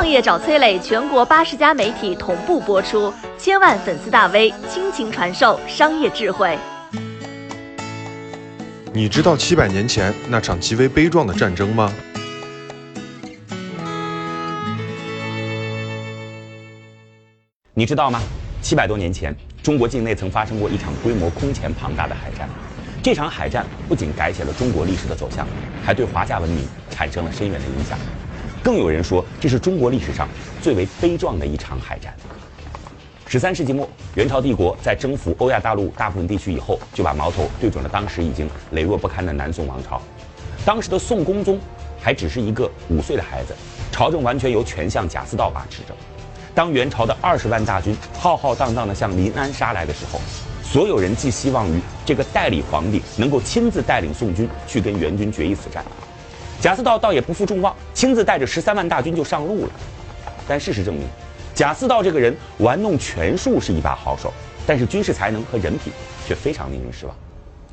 创业找崔磊，全国八十家媒体同步播出，千万粉丝大 V 倾情传授商业智慧。你知道七百年前那场极为悲壮的战争吗？你知道吗？七百多年前，中国境内曾发生过一场规模空前庞大的海战。这场海战不仅改写了中国历史的走向，还对华夏文明产生了深远的影响。更有人说，这是中国历史上最为悲壮的一场海战。十三世纪末，元朝帝国在征服欧亚大陆大部分地区以后，就把矛头对准了当时已经羸弱不堪的南宋王朝。当时的宋恭宗还只是一个五岁的孩子，朝政完全由权相贾似道把持着。当元朝的二十万大军浩浩荡荡地向临安杀来的时候，所有人寄希望于这个代理皇帝能够亲自带领宋军去跟元军决一死战。贾似道倒也不负众望，亲自带着十三万大军就上路了。但事实证明，贾似道这个人玩弄权术是一把好手，但是军事才能和人品却非常令人失望。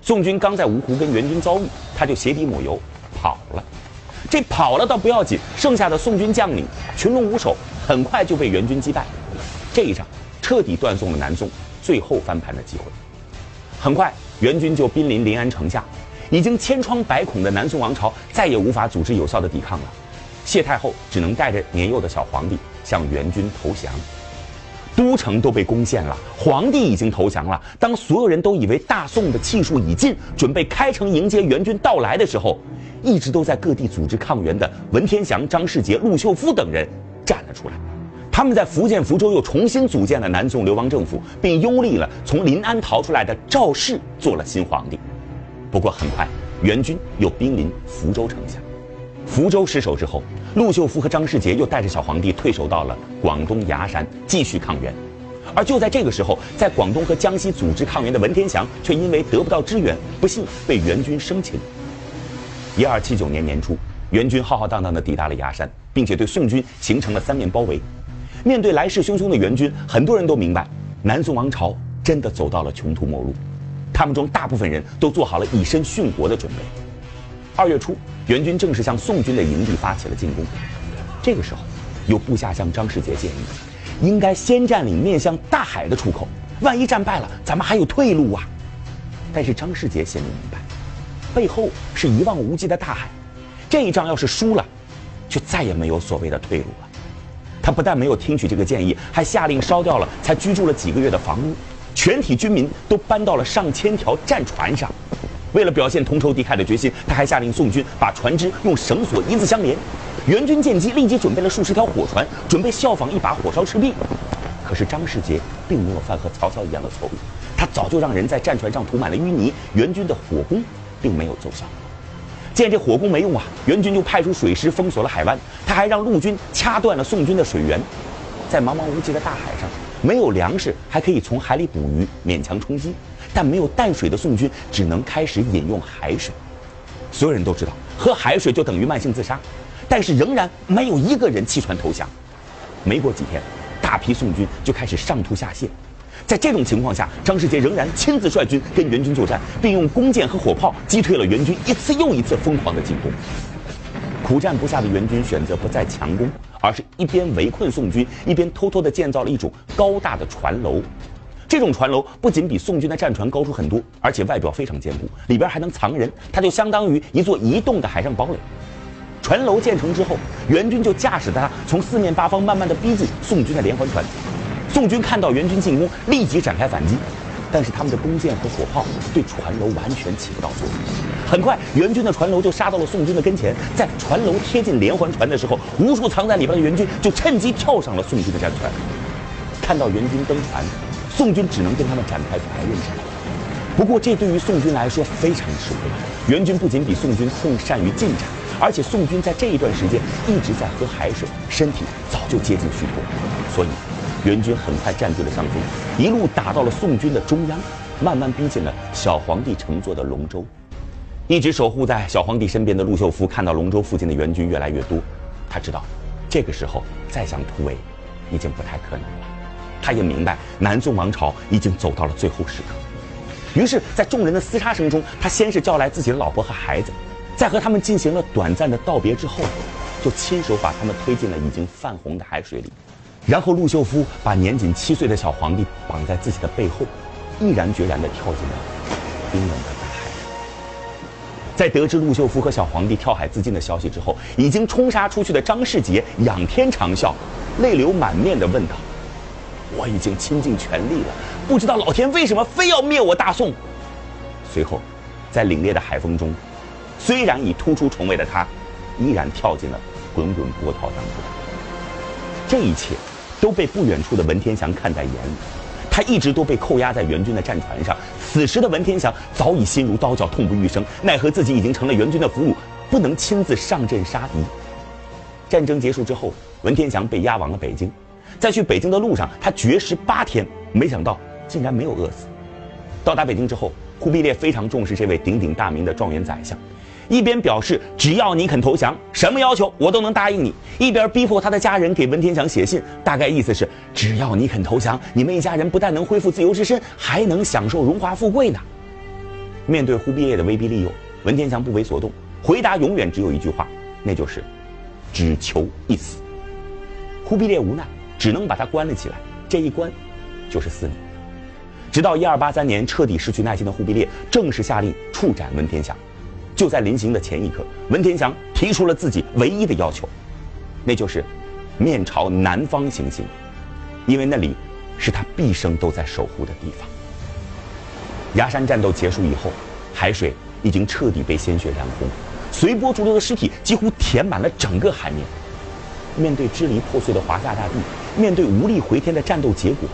宋军刚在芜湖跟元军遭遇，他就鞋底抹油跑了。这跑了倒不要紧，剩下的宋军将领群龙无首，很快就被元军击败。这一仗彻底断送了南宋最后翻盘的机会。很快，元军就兵临临安城下。已经千疮百孔的南宋王朝再也无法组织有效的抵抗了，谢太后只能带着年幼的小皇帝向元军投降，都城都被攻陷了，皇帝已经投降了。当所有人都以为大宋的气数已尽，准备开城迎接元军到来的时候，一直都在各地组织抗元的文天祥、张世杰、陆秀夫等人站了出来，他们在福建福州又重新组建了南宋流亡政府，并拥立了从临安逃出来的赵氏做了新皇帝。不过很快，元军又兵临福州城下。福州失守之后，陆秀夫和张世杰又带着小皇帝退守到了广东崖山，继续抗元。而就在这个时候，在广东和江西组织抗元的文天祥，却因为得不到支援，不幸被元军生擒。一二七九年年初，元军浩浩荡荡地抵达了崖山，并且对宋军形成了三面包围。面对来势汹汹的元军，很多人都明白，南宋王朝真的走到了穷途末路。他们中大部分人都做好了以身殉国的准备。二月初，元军正式向宋军的营地发起了进攻。这个时候，有部下向张世杰建议，应该先占领面向大海的出口，万一战败了，咱们还有退路啊。但是张世杰心里明白，背后是一望无际的大海，这一仗要是输了，就再也没有所谓的退路了。他不但没有听取这个建议，还下令烧掉了才居住了几个月的房屋。全体军民都搬到了上千条战船上，为了表现同仇敌忾的决心，他还下令宋军把船只用绳索一字相连。元军见机，立即准备了数十条火船，准备效仿一把火烧赤壁。可是张世杰并没有犯和曹操一样的错误，他早就让人在战船上涂满了淤泥，元军的火攻并没有奏效。见这火攻没用啊，元军就派出水师封锁了海湾，他还让陆军掐断了宋军的水源，在茫茫无际的大海上。没有粮食，还可以从海里捕鱼，勉强充饥；但没有淡水的宋军只能开始饮用海水。所有人都知道，喝海水就等于慢性自杀，但是仍然没有一个人弃船投降。没过几天，大批宋军就开始上吐下泻。在这种情况下，张世杰仍然亲自率军跟元军作战，并用弓箭和火炮击退了元军一次又一次疯狂的进攻。苦战不下的元军选择不再强攻。而是一边围困宋军，一边偷偷地建造了一种高大的船楼。这种船楼不仅比宋军的战船高出很多，而且外表非常坚固，里边还能藏人。它就相当于一座移动的海上堡垒。船楼建成之后，元军就驾驶着它从四面八方慢慢地逼近宋军的连环船。宋军看到元军进攻，立即展开反击。但是他们的弓箭和火炮对船楼完全起不到作用。很快，援军的船楼就杀到了宋军的跟前。在船楼贴近连环船的时候，无数藏在里边的援军就趁机跳上了宋军的战船。看到援军登船，宋军只能跟他们展开白刃战。不过，这对于宋军来说非常吃亏。援军不仅比宋军更善于近战，而且宋军在这一段时间一直在喝海水，身体早就接近虚脱，所以。援军很快占据了上风，一路打到了宋军的中央，慢慢逼近了小皇帝乘坐的龙舟。一直守护在小皇帝身边的陆秀夫看到龙舟附近的援军越来越多，他知道这个时候再想突围已经不太可能了。他也明白南宋王朝已经走到了最后时刻，于是，在众人的厮杀声中，他先是叫来自己的老婆和孩子，在和他们进行了短暂的道别之后，就亲手把他们推进了已经泛红的海水里。然后陆秀夫把年仅七岁的小皇帝绑在自己的背后，毅然决然地跳进了冰冷的。在得知陆秀夫和小皇帝跳海自尽的消息之后，已经冲杀出去的张世杰仰天长啸，泪流满面地问道：“我已经倾尽全力了，不知道老天为什么非要灭我大宋？”随后，在凛冽的海风中，虽然已突出重围的他，依然跳进了滚滚波涛当中。这一切。都被不远处的文天祥看在眼里，他一直都被扣押在援军的战船上。此时的文天祥早已心如刀绞，痛不欲生。奈何自己已经成了援军的俘虏，不能亲自上阵杀敌。战争结束之后，文天祥被押往了北京。在去北京的路上，他绝食八天，没想到竟然没有饿死。到达北京之后，忽必烈非常重视这位鼎鼎大名的状元宰相。一边表示只要你肯投降，什么要求我都能答应你；一边逼迫他的家人给文天祥写信，大概意思是只要你肯投降，你们一家人不但能恢复自由之身，还能享受荣华富贵呢。面对忽必烈的威逼利诱，文天祥不为所动，回答永远只有一句话，那就是只求一死。忽必烈无奈，只能把他关了起来，这一关就是四年。直到一二八三年，彻底失去耐心的忽必烈正式下令处斩文天祥。就在临行的前一刻，文天祥提出了自己唯一的要求，那就是面朝南方行刑，因为那里是他毕生都在守护的地方。崖山战斗结束以后，海水已经彻底被鲜血染红，随波逐流的尸体几乎填满了整个海面。面对支离破碎的华夏大地，面对无力回天的战斗结果，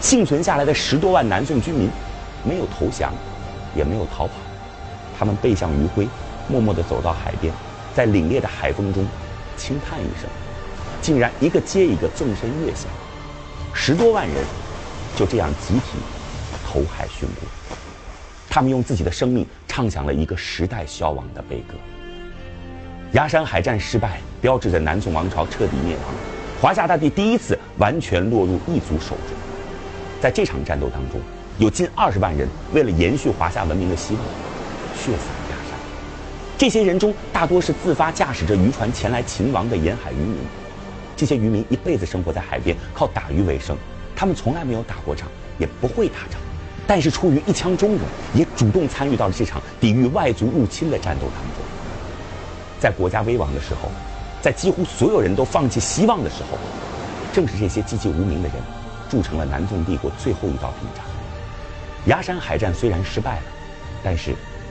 幸存下来的十多万南宋军民，没有投降，也没有逃跑。他们背向余晖，默默地走到海边，在凛冽的海风中轻叹一声，竟然一个接一个纵身跃下，十多万人就这样集体投海殉国。他们用自己的生命唱响了一个时代消亡的悲歌。崖山海战失败，标志着南宋王朝彻底灭亡，华夏大地第一次完全落入异族手中。在这场战斗当中，有近二十万人为了延续华夏文明的希望。血洒崖山，这些人中大多是自发驾驶着渔船前来勤王的沿海渔民。这些渔民一辈子生活在海边，靠打鱼为生。他们从来没有打过仗，也不会打仗，但是出于一腔忠勇，也主动参与到了这场抵御外族入侵的战斗当中。在国家危亡的时候，在几乎所有人都放弃希望的时候，正是这些籍籍无名的人，铸成了南宋帝国最后一道屏障。崖山海战虽然失败了，但是。